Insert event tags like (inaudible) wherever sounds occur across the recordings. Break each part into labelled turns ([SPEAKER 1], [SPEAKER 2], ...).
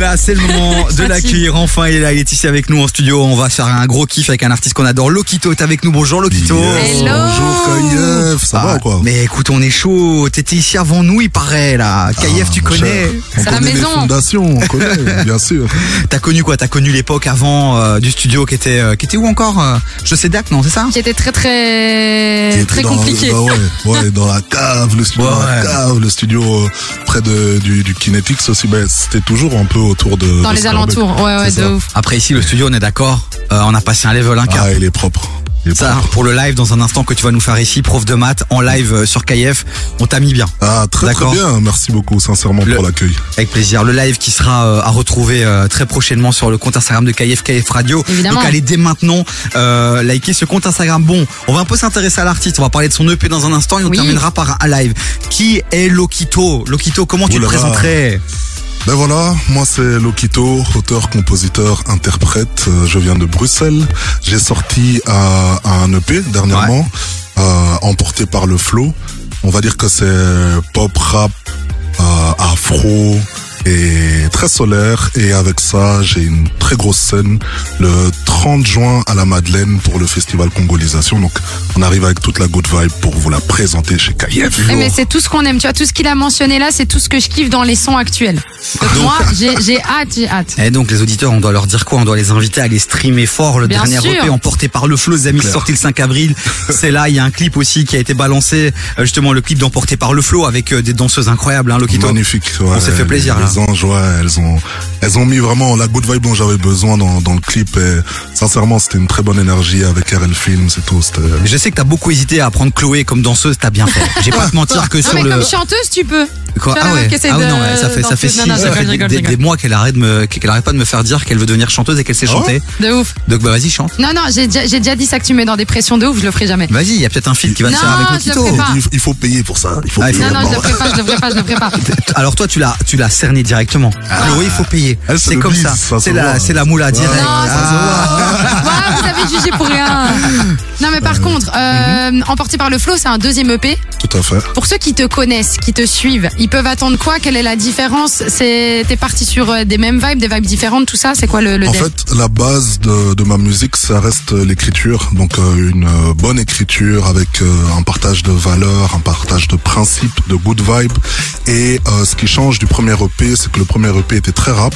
[SPEAKER 1] Là, c'est le moment (laughs) de l'accueillir. Enfin, il est là, il est ici avec nous en studio. On va faire un gros kiff avec un artiste qu'on adore. Lokito est avec nous. Bonjour Lokito.
[SPEAKER 2] Yes.
[SPEAKER 3] Hello.
[SPEAKER 2] Bonjour Kayef, ça
[SPEAKER 1] Ah,
[SPEAKER 2] va quoi
[SPEAKER 1] Mais écoute, on est chaud. T'étais ici avant nous, il paraît là.
[SPEAKER 2] Ah,
[SPEAKER 1] tu
[SPEAKER 2] mon
[SPEAKER 1] connais.
[SPEAKER 3] C'est la
[SPEAKER 2] connaît les
[SPEAKER 3] maison.
[SPEAKER 2] fondations, on connaît, (laughs) bien sûr.
[SPEAKER 1] T'as connu quoi? T'as connu l'époque avant euh, du studio qui était, euh, qui était où encore euh, Je sais Dac, non C'est ça?
[SPEAKER 3] Qui était très très
[SPEAKER 2] était
[SPEAKER 3] très
[SPEAKER 2] dans-
[SPEAKER 3] compliqué.
[SPEAKER 2] bah ouais, (laughs) ouais, dans la cave, le studio,
[SPEAKER 1] Ouais.
[SPEAKER 2] la cave, le studio euh, près de, du, du Kinetics aussi. Ben, c'était toujours un peu autour de.
[SPEAKER 3] Dans
[SPEAKER 2] de
[SPEAKER 3] les alentours, ouais, ouais, de
[SPEAKER 2] ça.
[SPEAKER 3] ouf.
[SPEAKER 1] Après ici, le studio, on est d'accord. Euh, on a passé un level 1
[SPEAKER 2] Ah, il est propre. Il est
[SPEAKER 1] Ça, pour le live, dans un instant que tu vas nous faire ici, prof de maths, en live euh, sur KF, on t'a mis bien.
[SPEAKER 2] Ah, très très
[SPEAKER 1] D'accord.
[SPEAKER 2] bien. Merci beaucoup, sincèrement,
[SPEAKER 1] Le-
[SPEAKER 2] pour l'accueil.
[SPEAKER 1] Avec plaisir. Le live qui sera euh, à retrouver euh, très prochainement sur le compte Instagram de KF, KF Radio.
[SPEAKER 3] Évidemment.
[SPEAKER 1] Donc allez dès maintenant euh, liker ce compte Instagram. Bon, on va un peu s'intéresser à l'artiste. On va parler de son EP dans un instant et on
[SPEAKER 3] Oui.
[SPEAKER 1] terminera par un live. Qui est Lokito? Lokito, comment tu
[SPEAKER 2] là.
[SPEAKER 1] présenterais?
[SPEAKER 2] Ben voilà, moi c'est Lokito, auteur, compositeur, interprète. Euh, Je viens de Bruxelles. J'ai sorti euh, un EP dernièrement, euh, emporté par le flow. On va dire que c'est pop rap, euh, afro et très solaire. Et avec ça, j'ai une très grosse scène le 30 juin à la Madeleine pour le festival Congolisation. Donc on arrive avec toute la good vibe pour vous la présenter chez KF.
[SPEAKER 3] Eh, mais c'est tout ce qu'on aime. Tu vois, tout ce qu'il a mentionné là, c'est tout ce que je kiffe dans les sons actuels. Donc, moi, j'ai j'ai hâte, j'ai hâte.
[SPEAKER 1] Et donc les auditeurs, on doit leur dire quoi? On doit les inviter à aller streamer fort le
[SPEAKER 3] Bien
[SPEAKER 1] dernier
[SPEAKER 3] sûr.
[SPEAKER 1] EP emporté par le flow. Les amis sorti le 5 avril. (laughs) C'est là, il y a un clip aussi qui a été balancé, euh, justement le clip d'emporté par le flow avec euh, des danseuses incroyables, hein, Lokito.
[SPEAKER 2] Magnifique. ouais.
[SPEAKER 1] On s'est fait plaisir,
[SPEAKER 2] Les,
[SPEAKER 1] là.
[SPEAKER 2] Ouais, elles ont, elles ont mis vraiment la good vibe dont j'avais besoin dans, dans le clip. Et sincèrement, c'était une très bonne énergie avec RL Films et tout.
[SPEAKER 1] Je sais que t'as beaucoup hésité à prendre Chloé comme danseuse, t'as bien fait. J'ai pas à te mentir que
[SPEAKER 3] Non,
[SPEAKER 1] sur
[SPEAKER 3] mais
[SPEAKER 1] le.
[SPEAKER 3] comme chanteuse, tu peux.
[SPEAKER 1] Quoi Ah
[SPEAKER 3] la
[SPEAKER 1] ouais. Ah ouais,
[SPEAKER 3] de
[SPEAKER 1] non, mais ça fait ça fait six,
[SPEAKER 3] Non, non,
[SPEAKER 1] ça fait
[SPEAKER 3] rigole,
[SPEAKER 1] des, des- mois qu'elle arrête de me, qu'elle arrête pas de me faire dire qu'elle veut devenir chanteuse et qu'elle sait
[SPEAKER 2] Ah ouais
[SPEAKER 1] chanter.
[SPEAKER 3] De ouf.
[SPEAKER 1] Donc bah vas-y chante.
[SPEAKER 3] Non, non, j'ai déjà, j'ai déjà dit ça que tu mets dans des pressions de ouf, je le ferai jamais.
[SPEAKER 1] Vas-y, il y a peut-être un fil qui va se
[SPEAKER 3] Non,
[SPEAKER 1] faire avec
[SPEAKER 3] pas.
[SPEAKER 2] il, faut payer pour ça. Il faut
[SPEAKER 1] Ah,
[SPEAKER 2] payer
[SPEAKER 3] Non, non, je le
[SPEAKER 2] d'abord.
[SPEAKER 3] ferai pas, je le ferai pas, je le ferai pas. (laughs)
[SPEAKER 1] Alors toi tu l'as tu l'as cerné directement. Chloé il faut payer.
[SPEAKER 2] Elle, c'est
[SPEAKER 1] comme
[SPEAKER 2] bis,
[SPEAKER 1] ça. C'est la moula direct.
[SPEAKER 3] Non, ça
[SPEAKER 1] Ah.
[SPEAKER 3] Voilà, vous avez jugé pour rien. (laughs) Non, mais par contre, euh, emporté par le flow, c'est un deuxième EP.
[SPEAKER 2] Tout à fait.
[SPEAKER 3] Pour ceux qui te connaissent, qui te suivent, ils peuvent attendre quoi? Quelle est la différence? C'est t'es parti sur euh, des mêmes vibes, des vibes différentes, tout ça? C'est quoi le, le
[SPEAKER 2] En
[SPEAKER 3] dev
[SPEAKER 2] fait, la base de, de ma musique, ça reste l'écriture. Donc euh, une euh, bonne écriture avec euh, un partage de valeurs, un partage de principes, de good vibe. Et euh, ce qui change du premier EP, c'est que le premier EP était très rap.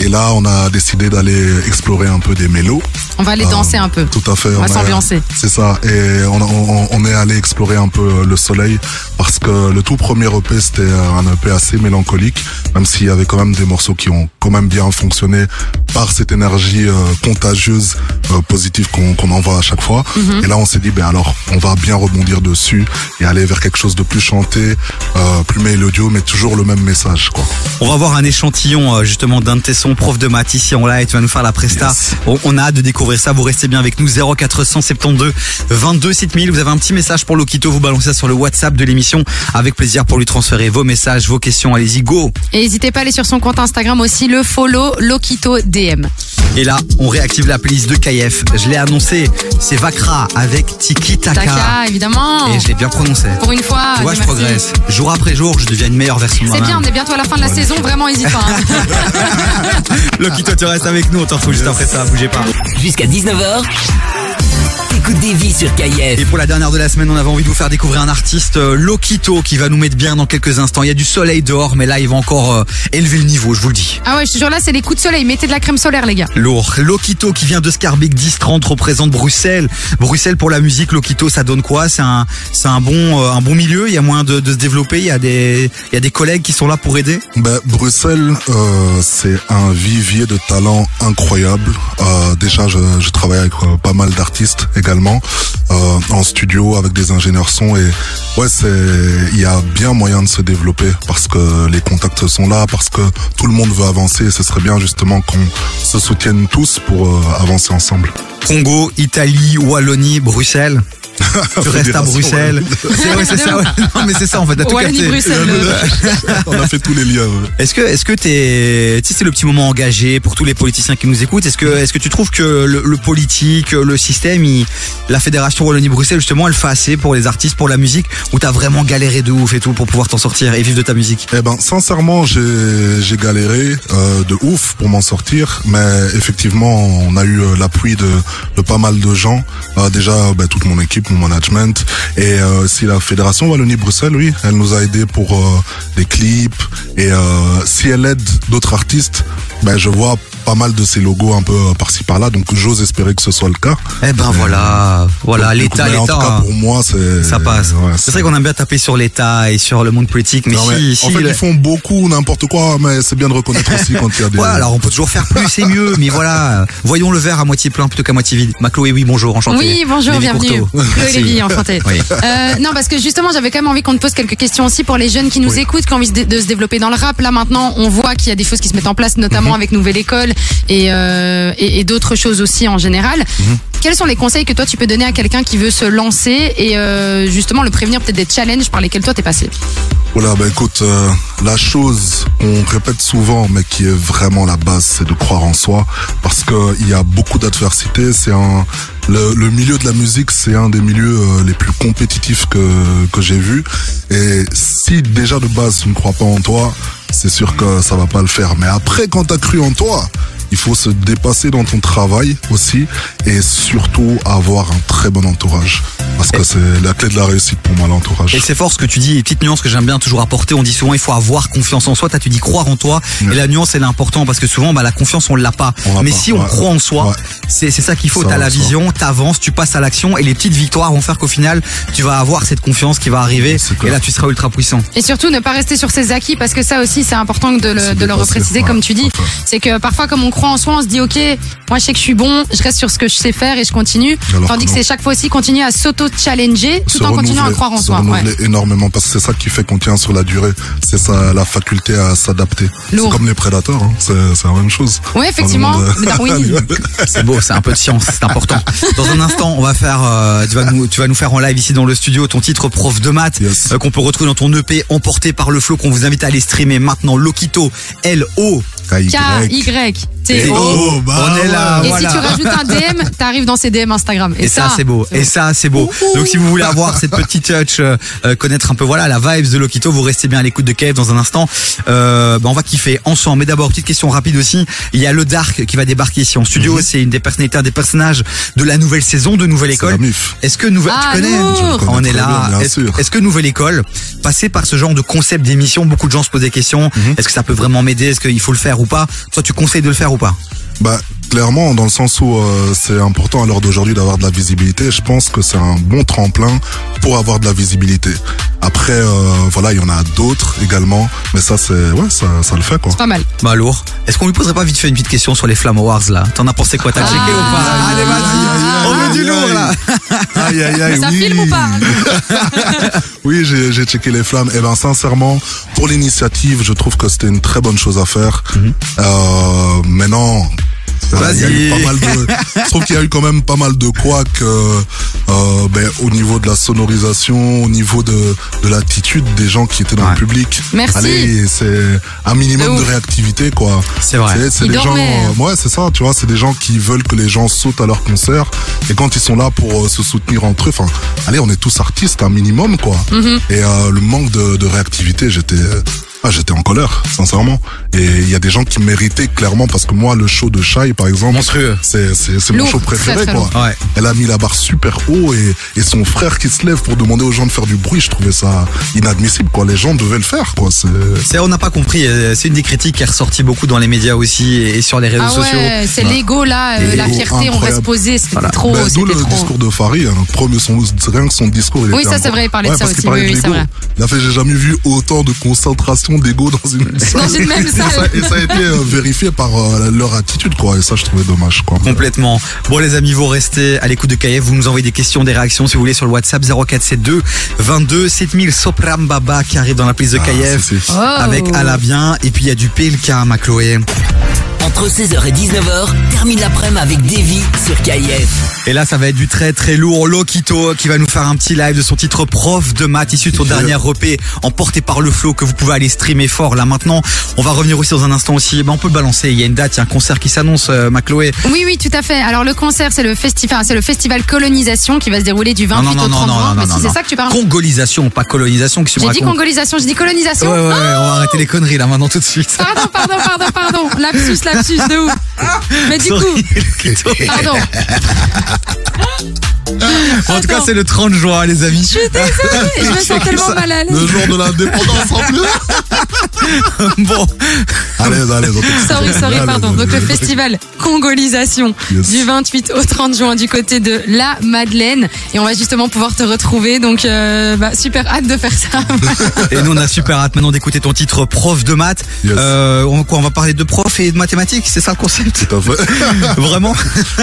[SPEAKER 2] Et là, on a décidé d'aller explorer un peu des mélos.
[SPEAKER 3] On va aller danser un peu.
[SPEAKER 2] Tout à fait.
[SPEAKER 3] On va s'ambiancer.
[SPEAKER 2] C'est ça. Et on, on, on est allé explorer un peu euh, le soleil parce que le tout premier EP c'était euh, un EP assez mélancolique, même s'il y avait quand même des morceaux qui ont quand même bien fonctionné par cette énergie euh, contagieuse euh, positive qu'on qu'on envoie à chaque fois.
[SPEAKER 3] Mhm.
[SPEAKER 2] Et là on s'est dit ben alors on va bien rebondir dessus et aller vers quelque chose de plus chanté, euh, plus mélodieux, mais toujours le même message quoi.
[SPEAKER 1] On va voir un échantillon euh, justement d'un de tes sons, prof de maths ici en live, tu vas nous faire la presta.
[SPEAKER 2] Yes.
[SPEAKER 1] On, on a hâte de découvrir ça, vous restez bien avec nous 0472 22 7000. Vous avez un petit message pour Lokito, vous balancez ça sur le WhatsApp de l'émission avec plaisir pour lui transférer vos messages, vos questions. Allez-y, go.
[SPEAKER 3] Et n'hésitez pas à aller sur son compte Instagram aussi, le follow Lokito DM.
[SPEAKER 1] Et là, on réactive la playlist de KF. Je l'ai annoncé, c'est Vakra avec Tiki Taka.
[SPEAKER 3] Taka, évidemment.
[SPEAKER 1] Et je l'ai bien prononcé.
[SPEAKER 3] Pour une fois.
[SPEAKER 1] Tu vois, je
[SPEAKER 3] merci.
[SPEAKER 1] progresse. Jour après jour, je deviens une meilleure version de
[SPEAKER 3] C'est
[SPEAKER 1] moi-même.
[SPEAKER 3] bien, on est bientôt à la fin de la saison, vraiment, n'hésite pas. hein. (laughs)
[SPEAKER 1] Lokito, tu restes avec nous, on t'en fout juste après ça, bougez pas.
[SPEAKER 4] Jusqu'à 19h, des vies sur.
[SPEAKER 1] Et pour la dernière de la semaine, on avait envie de vous faire découvrir un artiste, euh, Lokito, qui va nous mettre bien dans quelques instants. Il y a du soleil dehors, mais là, il va encore euh, élever le niveau, je vous le dis.
[SPEAKER 3] Ah ouais, je te jure, là, c'est les coups de soleil. Mettez de la crème solaire, les gars.
[SPEAKER 1] Lourd. Lokito qui vient de Scarbeck 1030 représente Bruxelles. Bruxelles pour la musique, Lokito, ça donne quoi? C'est un, c'est un bon, euh, un bon milieu. Il y a moyen de, de se développer. Il y a des, il y a des collègues qui sont là pour aider?
[SPEAKER 2] Ben, Bruxelles, euh, c'est un vivier de talents incroyable. Euh, déjà, je, je travaille avec euh, pas mal d'artistes également euh, en studio avec des ingénieurs son et ouais, c'est il y a bien moyen de se développer parce que les contacts sont là, parce que tout le monde veut avancer. Et ce serait bien justement qu'on se soutienne tous pour euh, avancer ensemble.
[SPEAKER 1] Congo, Italie, Wallonie, Bruxelles. (laughs) tu restes à Bruxelles. C'est ouais, c'est ça. ouais. (laughs) Non, mais c'est ça en fait. t'as tout
[SPEAKER 3] Wallonie
[SPEAKER 1] capté.
[SPEAKER 3] Bruxelles. le- (laughs)
[SPEAKER 2] On a fait tous les liens. ouais.
[SPEAKER 1] Est-ce que, est-ce que t'es, tu sais, c'est le petit moment engagé pour tous les politiciens qui nous écoutent. Est-ce que, est-ce que tu trouves que le, le politique, le système, il- la fédération Wallonie-Bruxelles justement, elle fait assez pour les artistes, pour la musique, ou t'as vraiment galéré de ouf et tout pour pouvoir t'en sortir et vivre de ta musique?
[SPEAKER 2] Eh ben, sincèrement, j'ai j'ai galéré euh, de ouf pour m'en sortir, mais effectivement, on a eu euh, l'appui de, de pas mal de gens. Euh, déjà, ben, toute mon équipe, management, et euh, si la fédération Wallonie-Bruxelles, oui, elle nous a aidé pour euh, des clips. Et euh, si elle aide d'autres artistes, ben, je vois pas mal de ces logos un peu euh, par-ci par-là, donc j'ose espérer que ce soit le cas.
[SPEAKER 1] Eh ben voilà, voilà,
[SPEAKER 2] Donc,
[SPEAKER 1] l'État,
[SPEAKER 2] mais en tout
[SPEAKER 1] l'État.
[SPEAKER 2] cas,
[SPEAKER 1] hein.
[SPEAKER 2] pour moi, c'est
[SPEAKER 1] Ça passe.
[SPEAKER 2] ouais,
[SPEAKER 1] c'est vrai qu'on aime bien taper sur l'État et sur le monde politique, mais
[SPEAKER 2] Non, mais
[SPEAKER 1] si, si,
[SPEAKER 2] en fait,
[SPEAKER 1] le-
[SPEAKER 2] ils font beaucoup n'importe quoi, mais c'est bien de reconnaître aussi quand il y a des.
[SPEAKER 1] Ouais, (laughs) alors on peut toujours faire plus, c'est mieux, mais voilà, voyons le verre à moitié plein plutôt qu'à moitié vide. Ma Chloé, oui, bonjour, enchanté.
[SPEAKER 3] Oui, bonjour,
[SPEAKER 1] Lévi
[SPEAKER 3] bienvenue. Chloé. Lévy, enchantée.
[SPEAKER 1] Oui.
[SPEAKER 3] Euh, non, parce que justement, j'avais quand même envie qu'on te pose quelques questions aussi pour les jeunes qui nous
[SPEAKER 1] Oui.
[SPEAKER 3] écoutent, qui ont envie de, de se développer dans le rap. Là, maintenant, on voit qu'il y a des choses qui se mettent en place, notamment
[SPEAKER 1] Mhm.
[SPEAKER 3] avec Nouvelle École et, euh, et, et d'autres choses aussi en général.
[SPEAKER 1] Mhm.
[SPEAKER 3] Quels sont les conseils que toi, tu peux donner à quelqu'un qui veut se lancer et euh, justement le prévenir peut-être des challenges par lesquels toi, t'es passé?
[SPEAKER 2] Voilà, bah écoute, euh, la chose qu'on répète souvent, mais qui est vraiment la base, c'est de croire en soi, parce que il y a beaucoup d'adversité. C'est un le, le milieu de la musique, c'est un des milieux les plus compétitifs que que j'ai vu. Et si déjà de base tu ne crois pas en toi, c'est sûr que ça va pas le faire. Mais après, quand t'as cru en toi, il faut se dépasser dans ton travail aussi, et surtout avoir un très bon entourage, parce que c'est la clé de la réussite pour moi, l'entourage.
[SPEAKER 1] Et c'est fort ce que tu dis, et petite nuance que j'aime bien toujours apporter, on dit souvent il faut avoir confiance en soi, toi tu dis croire en toi,
[SPEAKER 2] Ouais.
[SPEAKER 1] et la nuance elle est importante parce que souvent bah, la confiance on l'a pas,
[SPEAKER 2] On
[SPEAKER 1] mais
[SPEAKER 2] pas,
[SPEAKER 1] si on
[SPEAKER 2] ouais.
[SPEAKER 1] croit en soi,
[SPEAKER 2] Ouais.
[SPEAKER 1] c'est c'est ça qu'il faut, t'as la vision, t'avances, tu passes à l'action, et les petites victoires vont faire qu'au final tu vas avoir cette confiance qui va arriver, et là tu seras ultra puissant.
[SPEAKER 3] Et surtout, ne pas rester sur ses acquis, parce que ça aussi, c'est important de le, de le repréciser,
[SPEAKER 2] ouais,
[SPEAKER 3] comme tu dis. C'est que parfois, comme on croit en soi, on se dit, OK, moi, je sais que je suis bon, je reste sur ce que je sais faire et je continue.
[SPEAKER 2] Alors
[SPEAKER 3] Tandis
[SPEAKER 2] que
[SPEAKER 3] que c'est chaque fois aussi continuer à s'auto-challenger tout
[SPEAKER 2] se
[SPEAKER 3] en continuant à croire en
[SPEAKER 2] se
[SPEAKER 3] soi. Ouais.
[SPEAKER 2] renouveler énormément parce que c'est ça qui fait qu'on tient sur la durée. C'est ça, la faculté à s'adapter. C'est comme les prédateurs, hein. c'est la même chose.
[SPEAKER 3] Ouais, effectivement,
[SPEAKER 2] euh. (laughs)
[SPEAKER 1] C'est beau, c'est un peu de science, c'est important. Dans un instant, on va faire, euh, tu vas nous, tu vas nous faire en live ici dans le studio ton titre prof de maths
[SPEAKER 2] Yes.
[SPEAKER 1] euh, qu'on peut retrouver dans ton EP emporté par le flow qu'on vous invite à aller streamer maintenant. Lokito, L O.
[SPEAKER 2] KY.
[SPEAKER 3] K-Y-T-O.
[SPEAKER 2] Oh, bah
[SPEAKER 1] on est là,
[SPEAKER 3] Et
[SPEAKER 1] voilà.
[SPEAKER 3] si tu rajoutes un DM, t'arrives dans ces DM Instagram. Et,
[SPEAKER 1] Et ça, c'est beau. Et ça, c'est beau. Donc, si vous voulez avoir cette petite touch, euh, euh, connaître un peu, voilà, la vibes de Lokito, vous restez bien à l'écoute de Kev dans un instant. Euh, bah, on va kiffer ensemble. Mais d'abord, petite question rapide aussi. Il y a le Dark qui va débarquer ici en studio. C'est une des personnalités, un des personnages de la nouvelle saison de Nouvelle École. Est-ce que Nouvelle,
[SPEAKER 3] Ah,
[SPEAKER 1] tu connais On est là. est-ce que Nouvelle École, passer par ce genre de concept d'émission, beaucoup de gens se posent des questions.
[SPEAKER 2] Mhm.
[SPEAKER 1] Est-ce que ça peut vraiment m'aider? Est-ce qu'il faut le faire ou pas? Toi, tu conseilles de le faire ou pas?
[SPEAKER 2] Bah, clairement, dans le sens où euh, c'est important à l'heure d'aujourd'hui d'avoir de la visibilité, je pense que c'est un bon tremplin pour avoir de la visibilité. Après, euh, voilà, il y en a d'autres également, mais ça, c'est, ouais, ça, ça le fait, quoi.
[SPEAKER 3] Pas mal.
[SPEAKER 1] Bah lourd. Est-ce qu'on lui poserait pas vite fait une petite question sur les Flamme Awards là? T'en as pensé quoi? T'as
[SPEAKER 3] Ah.
[SPEAKER 1] checké ou pas? Allez vas-y, on veut du lourd là. (laughs)
[SPEAKER 2] Aïe, aïe, aïe,
[SPEAKER 3] Ça
[SPEAKER 2] oui.
[SPEAKER 3] filme ou pas? (laughs)
[SPEAKER 2] Oui, j'ai j'ai checké les flammes. Et ben sincèrement, pour l'initiative, je trouve que c'était une très bonne chose à faire. Euh, maintenant. Euh, il y a eu pas mal de, je trouve qu'il y a eu quand même pas mal de quoi que, euh, ben, au niveau de la sonorisation, au niveau de, de l'attitude des gens qui étaient dans
[SPEAKER 1] Ouais.
[SPEAKER 2] le public.
[SPEAKER 3] Merci.
[SPEAKER 2] Allez, c'est un minimum
[SPEAKER 3] De
[SPEAKER 2] réactivité, quoi.
[SPEAKER 1] C'est vrai.
[SPEAKER 2] C'est- des gens, euh, ouais, c'est ça, tu vois, c'est des gens qui veulent que les gens sautent à leur concert. Et quand ils sont là pour euh, se soutenir entre eux, enfin, allez, on est tous artistes, un minimum, quoi.
[SPEAKER 3] Mm-hmm.
[SPEAKER 2] Et euh, le manque de, de réactivité, j'étais, euh, ah, j'étais en colère, sincèrement. Et il y a des gens qui méritaient clairement, parce que moi, le show de Shai, par exemple,
[SPEAKER 1] Monstrueux.
[SPEAKER 2] c'est c'est c'est mon show préféré, quoi.
[SPEAKER 1] Ouais.
[SPEAKER 2] Elle a mis la barre super haut et, et son frère qui se lève pour demander aux gens de faire du bruit, je trouvais ça inadmissible, quoi. Les gens devaient le faire, quoi. C'est
[SPEAKER 1] on n'a pas compris. euh, C'est une des critiques qui est ressortie beaucoup dans les médias aussi et sur les réseaux
[SPEAKER 3] Ah
[SPEAKER 1] sociaux.
[SPEAKER 3] ouais, c'est l'ego là, euh, la fierté, on reste
[SPEAKER 2] incroyable.
[SPEAKER 3] posé, c'était
[SPEAKER 1] Voilà.
[SPEAKER 3] trop,
[SPEAKER 2] Ben, D'où le
[SPEAKER 3] trop.
[SPEAKER 2] discours de Farid, hein. premier son, rien que son discours. Il
[SPEAKER 3] Oui,
[SPEAKER 2] était
[SPEAKER 3] ça, c'est vrai, il parlait de ça aussi, oui, oui, vrai.
[SPEAKER 2] Il a fait, j'ai jamais vu autant de concentration d'ego dans une (laughs)
[SPEAKER 3] Dans une même
[SPEAKER 2] Et ça,
[SPEAKER 3] salle.
[SPEAKER 2] et ça a été euh, vérifié par euh, leur attitude, quoi. Et ça, je trouvais dommage, quoi.
[SPEAKER 1] Complètement. Bon les amis, vous restez à l'écoute de KF, vous nous envoyez des questions, des réactions si vous voulez sur le WhatsApp 0472 22 7000 Sopram Baba qui arrive dans la prise de
[SPEAKER 2] Ah,
[SPEAKER 1] KF
[SPEAKER 2] si.
[SPEAKER 3] Oh.
[SPEAKER 1] avec Alabien et puis il y a du PLK ma Chloé.
[SPEAKER 4] Entre 16h et 19h, termine l'après-midi avec Davy sur KIF.
[SPEAKER 1] Et là, ça va être du très très lourd. Lokito qui va nous faire un petit live de son titre prof de maths issu de son dernier EP emporté par le flow que vous pouvez aller streamer fort là maintenant. On va revenir aussi dans un instant aussi. Ben, on peut le balancer. Il y a une date, il y a un concert qui s'annonce, euh, ma Chloé.
[SPEAKER 3] Oui, oui, tout à fait. Alors le concert, c'est le festival, c'est le festival Colonisation qui va se dérouler du 28 au 30 juin. Mais si c'est ça que tu parles.
[SPEAKER 1] Congolisation, pas colonisation.
[SPEAKER 3] J'ai dit congolisation, j'ai dit
[SPEAKER 1] Ouais,
[SPEAKER 3] colonisation.
[SPEAKER 1] ouais, ouais, on va arrêter les conneries là maintenant tout de suite.
[SPEAKER 3] Pardon, pardon, pardon, pardon. Lapsus, lapsus, de ouf. Mais du coup, pardon.
[SPEAKER 1] En tout cas, c'est le 30 juin, les amis.
[SPEAKER 3] Je suis désolée, je me sens (laughs) tellement mal à
[SPEAKER 2] Le
[SPEAKER 3] l'aise.
[SPEAKER 2] jour de l'indépendance en plus. (laughs) (laughs)
[SPEAKER 1] bon,
[SPEAKER 2] Allez, allez.
[SPEAKER 3] Sorry, sorry, pardon. Donc le festival Congolisation
[SPEAKER 2] Yes.
[SPEAKER 3] du 28 au 30 juin du côté de la Madeleine et on va justement pouvoir te retrouver. Donc euh, bah, super hâte de faire ça.
[SPEAKER 1] et nous on a super hâte maintenant d'écouter ton titre prof de maths.
[SPEAKER 2] Yes.
[SPEAKER 1] Euh, on, quoi, on va parler de prof et de mathématiques, c'est ça le concept?
[SPEAKER 2] Tout à fait. (laughs)
[SPEAKER 1] Vraiment?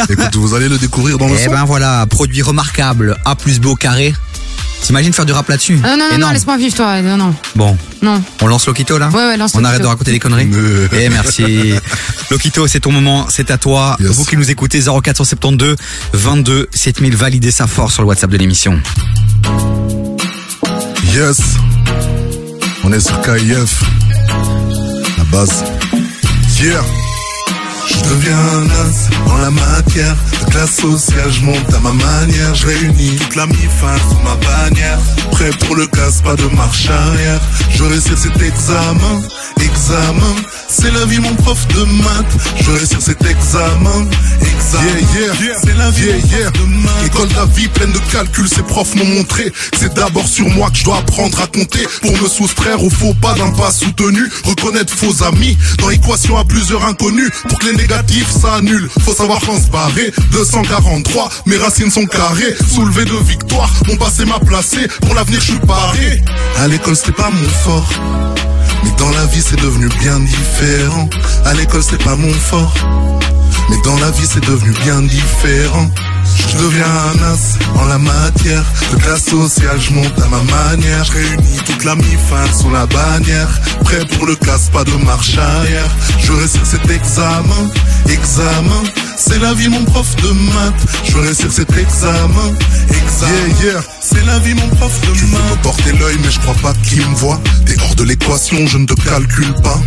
[SPEAKER 2] Écoute, vous allez le découvrir dans le
[SPEAKER 1] Eh
[SPEAKER 2] son.
[SPEAKER 1] ben voilà, produit remarquable, A plus B au carré. T'imagines faire du rap là-dessus
[SPEAKER 3] Ah, non, non, non, laisse-moi vivre toi. Non, non,
[SPEAKER 1] Bon,
[SPEAKER 3] non.
[SPEAKER 1] on lance Lokito là
[SPEAKER 3] Ouais, ouais, lance
[SPEAKER 1] On arrête de raconter des conneries. Eh merci. (laughs) Lokito, c'est ton moment, c'est à toi.
[SPEAKER 2] Yes.
[SPEAKER 1] Vous qui nous écoutez 0472 22 7000, validez sa force sur le WhatsApp de l'émission.
[SPEAKER 2] Yes. On est sur KIF. La base. Yeah. Je deviens un dans la matière. De classe sociale, je monte à ma manière. Je réunis toute la mi-fin sous ma bannière. Prêt pour le casse, pas de marche arrière. Je réussir cet examen Examen C'est la vie mon prof de maths. Je réussir cet examen. Examen. Yeah, yeah. C'est la vie mon prof de maths. École de la vie pleine de calculs. Ces profs m'ont montré. C'est d'abord sur moi que je dois apprendre à compter. Pour me soustraire aux faux pas d'un pas soutenu. Reconnaître faux amis Dans l'équation à plusieurs inconnus. Pour que les négatifs s'annulent. Faut savoir quand se barrer. 243, mes racines sont carrées. Soulevé de victoire, mon passé m'a placé. Pour l'avenir je suis paré. À l'école c'était pas mon fort mais dans la vie c'est devenu bien différent. À l'école c'est pas mon fort. Mais dans la vie c'est devenu bien différent je deviens un as en la matière. De classe sociale, je monte à ma manière. Je réunis toute la mi-fin sous la bannière. Prêt pour le casse, pas de marche arrière. Je réussir cet examen, examen. C'est la vie mon prof de maths. Je réussir cet examen, examen. Yeah, yeah. C'est la vie mon prof de maths Tu veux me porter l'œil mais je crois pas qu'il me voit. T'es hors de l'équation, je ne te calcule pas.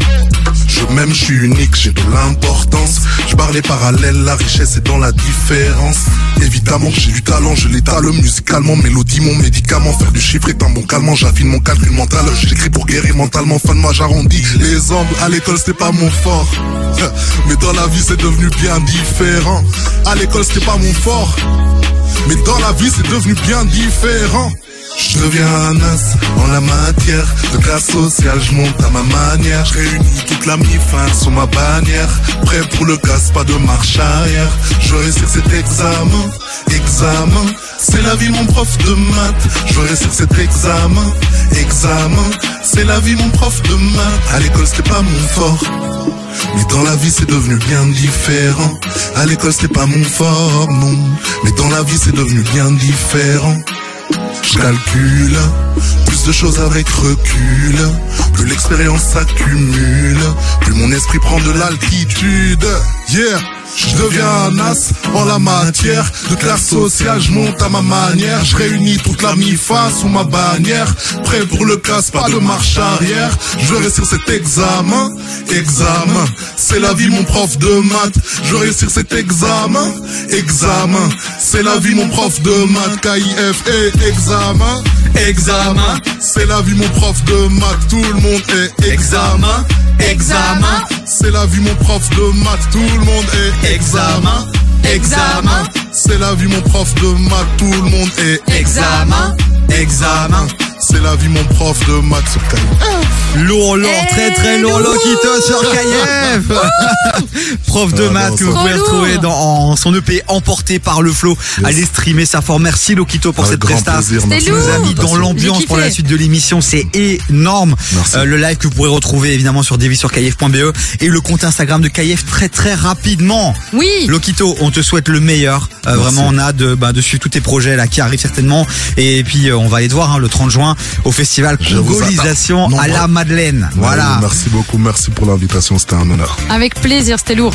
[SPEAKER 2] Je m'aime, je suis unique, j'ai de l'importance. Je les parallèles, la richesse est dans la différence. Évidemment, j'ai du talent, je l'étale musicalement, mélodie, mon médicament. Faire du chiffre est un bon calmant, j'affine mon calcul mental. J'écris pour guérir mentalement, fin de moi j'arrondis. Les angles, à l'école c'était pas mon fort. (laughs) Mais dans la vie c'est devenu bien différent. À l'école c'était pas mon fort. Mais dans la vie c'est devenu bien différent. Je deviens un as en la matière De classe sociale, je monte à ma manière Je réunis toute la mi-fin sous ma bannière Prêt pour le casse, pas de marche arrière. Je réussir cet examen, examen. C'est la vie mon prof de maths. Je réussir cet examen, examen. C'est la vie mon prof de maths. À l'école c'était pas mon fort. Mais dans la vie c'est devenu bien différent. À l'école c'était pas mon fort, non. Mais dans la vie c'est devenu bien différent je calcule plus de choses avec recul. Plus l'expérience s'accumule, plus mon esprit prend de l'altitude. Yeah, je deviens un as en la matière. De classe sociale, je monte à ma manière. Je réunis toute la mi-fin sous ma bannière. Prêt pour le casse, pas de marche arrière. Je vais réussir cet examen, examen. C'est la vie mon prof de maths. Je vais réussir cet examen, examen. C'est la vie mon prof de maths. KIF et examen, examen. C'est la vie mon prof de maths. Tout le monde est examen, examen. C'est la vie mon prof de maths. Tout le monde est examen, examen. C'est la vie mon prof de maths. Tout le monde est examen, examen. C'est la vie mon prof de maths sur KIF.
[SPEAKER 1] Lourd, lourd, très très lourd,
[SPEAKER 3] lourd.
[SPEAKER 1] Lokito sur KF (laughs) Prof de
[SPEAKER 2] Ah,
[SPEAKER 1] maths
[SPEAKER 2] non,
[SPEAKER 1] que vous pouvez retrouver dans en son EP emporté par le flow.
[SPEAKER 2] Yes.
[SPEAKER 1] Allez streamer sa forme. Merci Lokito pour
[SPEAKER 2] Avec
[SPEAKER 1] cette
[SPEAKER 2] grand
[SPEAKER 1] presta.
[SPEAKER 2] plaisir, merci.
[SPEAKER 1] nous a mis
[SPEAKER 3] lourd.
[SPEAKER 1] dans l'ambiance pour la suite de l'émission. C'est énorme.
[SPEAKER 2] Merci.
[SPEAKER 1] Euh, le live que vous pourrez retrouver évidemment sur devisurkf.be E et le compte Instagram de KF très très rapidement.
[SPEAKER 3] Oui.
[SPEAKER 1] Lokito, on te souhaite le meilleur. Euh, vraiment, on a de, bah, de suivre tous tes projets là qui arrivent certainement. Et puis, euh, on va aller te voir hein, le 30 juin au festival Congolisation à la Madeleine.
[SPEAKER 2] Ouais,
[SPEAKER 1] Voilà.
[SPEAKER 2] Merci beaucoup, merci pour l'invitation, c'était un honneur.
[SPEAKER 3] Avec plaisir, c'était lourd.